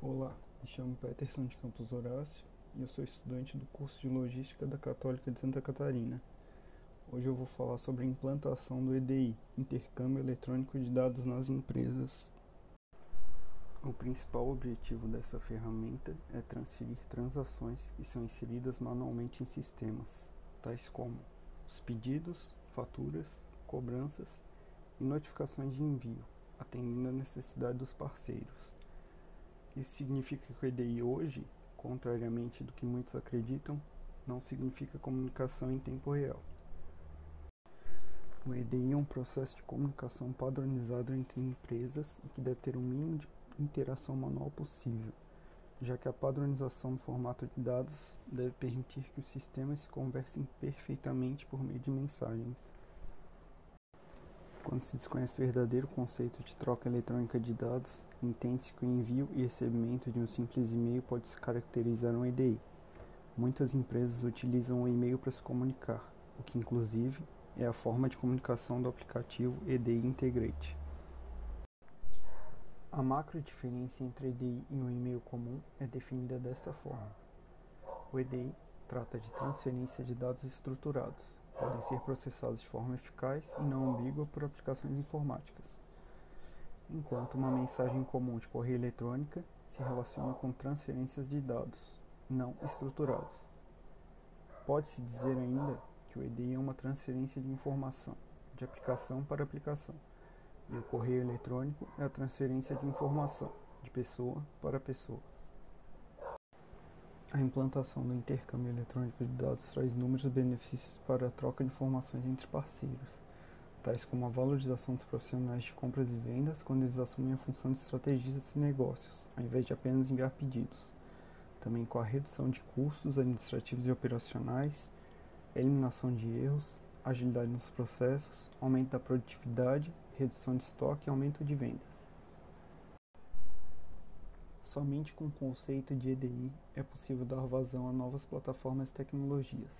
Olá, me chamo Peterson de Campos Horácio e eu sou estudante do curso de Logística da Católica de Santa Catarina. Hoje eu vou falar sobre a implantação do EDI, Intercâmbio Eletrônico de Dados nas Empresas. O principal objetivo dessa ferramenta é transferir transações que são inseridas manualmente em sistemas, tais como os pedidos, faturas, cobranças e notificações de envio, atendendo à necessidade dos parceiros. Isso significa que o EDI hoje, contrariamente do que muitos acreditam, não significa comunicação em tempo real. O EDI é um processo de comunicação padronizado entre empresas e que deve ter o mínimo de interação manual possível, já que a padronização do formato de dados deve permitir que os sistemas se conversem perfeitamente por meio de mensagens. Quando se desconhece o verdadeiro conceito de troca eletrônica de dados, entende-se que o envio e recebimento de um simples e-mail pode se caracterizar um EDI. Muitas empresas utilizam o e-mail para se comunicar, o que inclusive é a forma de comunicação do aplicativo EDI Integrate. A macro diferença entre EDI e um e-mail comum é definida desta forma. O EDI trata de transferência de dados estruturados, podem ser processados de forma eficaz e não ambígua por aplicações informáticas, enquanto uma mensagem comum de correio eletrônica se relaciona com transferências de dados não estruturados. Pode-se dizer ainda que o EDI é uma transferência de informação, de aplicação para aplicação, e o correio eletrônico é a transferência de informação, de pessoa para pessoa. A implantação do intercâmbio eletrônico de dados traz inúmeros benefícios para a troca de informações entre parceiros, tais como a valorização dos profissionais de compras e vendas quando eles assumem a função de estrategistas de negócios, ao invés de apenas enviar pedidos. Também com a redução de custos administrativos e operacionais, eliminação de erros, agilidade nos processos, aumento da produtividade, redução de estoque e aumento de vendas. Somente com o conceito de EDI é possível dar vazão a novas plataformas e tecnologias,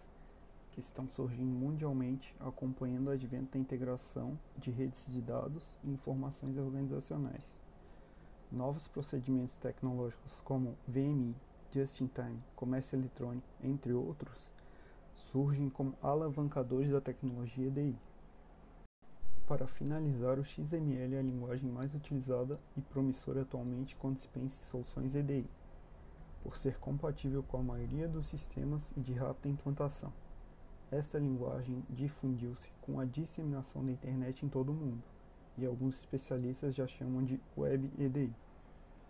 que estão surgindo mundialmente acompanhando o advento da integração de redes de dados e informações organizacionais. Novos procedimentos tecnológicos como VMI, Just-in-Time, comércio eletrônico, entre outros, surgem como alavancadores da tecnologia EDI. Para finalizar, o XML é a linguagem mais utilizada e promissora atualmente quando se pensa em soluções EDI, por ser compatível com a maioria dos sistemas e de rápida implantação. Esta linguagem difundiu-se com a disseminação da internet em todo o mundo, e alguns especialistas já chamam de Web EDI.